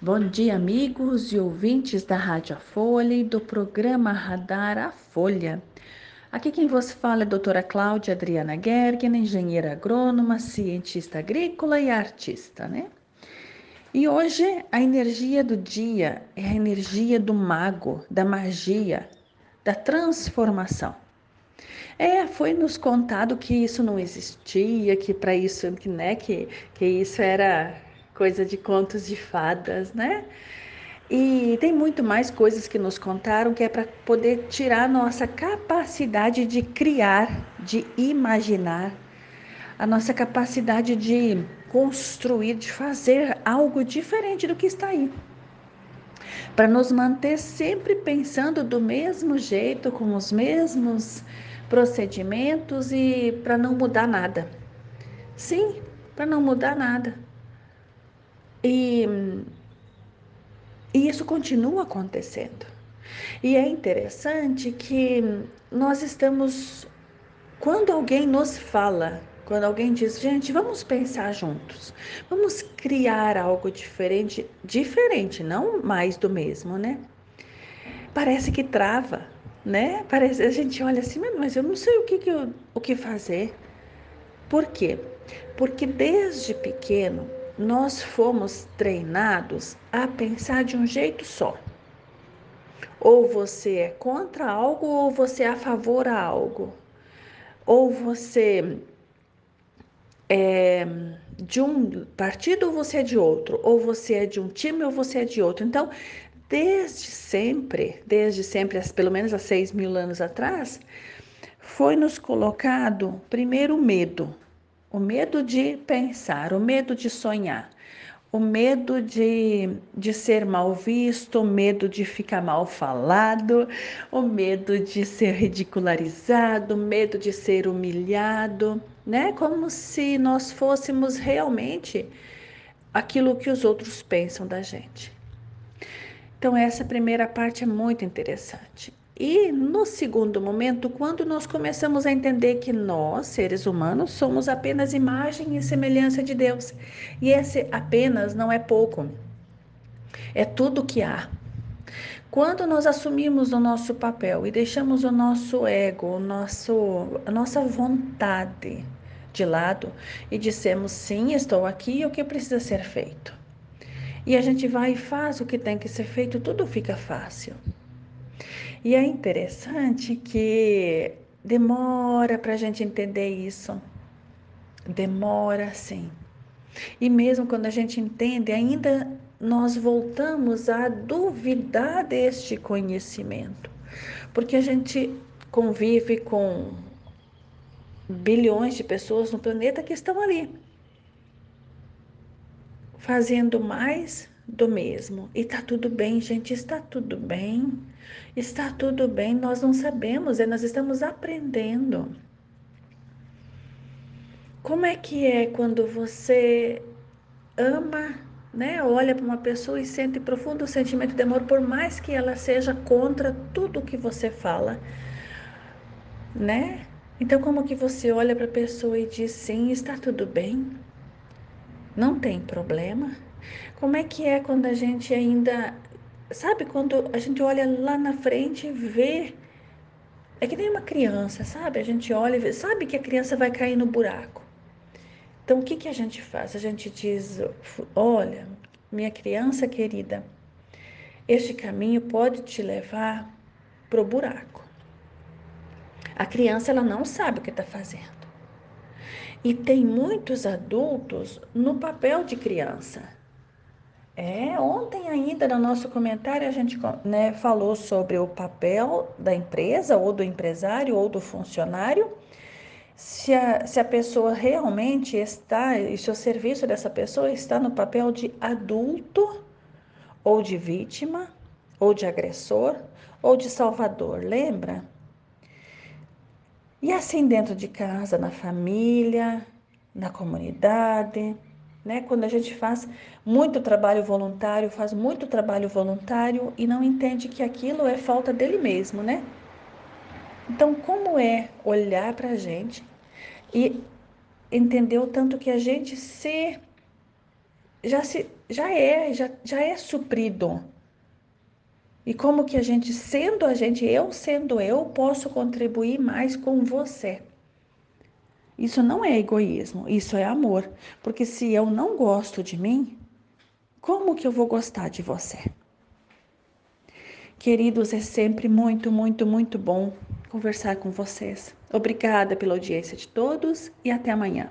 Bom dia, amigos e ouvintes da Rádio A Folha e do programa Radar A Folha. Aqui quem vos fala é a doutora Cláudia Adriana Gergen, engenheira agrônoma, cientista agrícola e artista, né? E hoje a energia do dia é a energia do mago, da magia, da transformação. É, foi nos contado que isso não existia, que para isso, né, que, que isso era coisa de contos de fadas, né? E tem muito mais coisas que nos contaram que é para poder tirar nossa capacidade de criar, de imaginar, a nossa capacidade de construir, de fazer algo diferente do que está aí. Para nos manter sempre pensando do mesmo jeito, com os mesmos procedimentos e para não mudar nada. Sim, para não mudar nada. E, e isso continua acontecendo. E é interessante que nós estamos, quando alguém nos fala, quando alguém diz, gente, vamos pensar juntos, vamos criar algo diferente, diferente, não mais do mesmo, né? Parece que trava, né? Parece, a gente olha assim, mas eu não sei o que, que eu, o que fazer. Por quê? Porque desde pequeno nós fomos treinados a pensar de um jeito só. Ou você é contra algo ou você é a favor a algo. Ou você é de um partido ou você é de outro. Ou você é de um time ou você é de outro. Então, desde sempre, desde sempre, pelo menos há seis mil anos atrás, foi nos colocado primeiro o medo o medo de pensar, o medo de sonhar, o medo de, de ser mal visto, o medo de ficar mal falado, o medo de ser ridicularizado, o medo de ser humilhado, né? Como se nós fôssemos realmente aquilo que os outros pensam da gente. Então, essa primeira parte é muito interessante. E no segundo momento, quando nós começamos a entender que nós, seres humanos, somos apenas imagem e semelhança de Deus, e esse apenas não é pouco, é tudo que há. Quando nós assumimos o nosso papel e deixamos o nosso ego, o nosso, a nossa vontade de lado e dissemos sim, estou aqui, o que precisa ser feito? E a gente vai e faz o que tem que ser feito, tudo fica fácil. E é interessante que demora para a gente entender isso. Demora, sim. E mesmo quando a gente entende, ainda nós voltamos a duvidar deste conhecimento. Porque a gente convive com bilhões de pessoas no planeta que estão ali, fazendo mais do mesmo. E tá tudo bem, gente, está tudo bem. Está tudo bem, nós não sabemos, é, nós estamos aprendendo. Como é que é quando você ama, né? Olha para uma pessoa e sente profundo sentimento de amor, por mais que ela seja contra tudo que você fala, né? Então, como que você olha para a pessoa e diz sim, está tudo bem? Não tem problema? Como é que é quando a gente ainda. Sabe, quando a gente olha lá na frente e vê. É que nem uma criança, sabe? A gente olha e vê, sabe que a criança vai cair no buraco. Então, o que, que a gente faz? A gente diz: olha, minha criança querida, este caminho pode te levar para o buraco. A criança ela não sabe o que está fazendo. E tem muitos adultos no papel de criança. É, ontem ainda no nosso comentário a gente né, falou sobre o papel da empresa, ou do empresário, ou do funcionário. Se a, se a pessoa realmente está, e se o serviço dessa pessoa está no papel de adulto, ou de vítima, ou de agressor, ou de salvador, lembra? E assim dentro de casa, na família, na comunidade, né? Quando a gente faz muito trabalho voluntário, faz muito trabalho voluntário e não entende que aquilo é falta dele mesmo, né? Então, como é olhar para a gente e entender o tanto que a gente se já se já é, já, já é suprido. E como que a gente, sendo a gente, eu sendo eu, posso contribuir mais com você. Isso não é egoísmo, isso é amor. Porque se eu não gosto de mim, como que eu vou gostar de você? Queridos, é sempre muito, muito, muito bom conversar com vocês. Obrigada pela audiência de todos e até amanhã.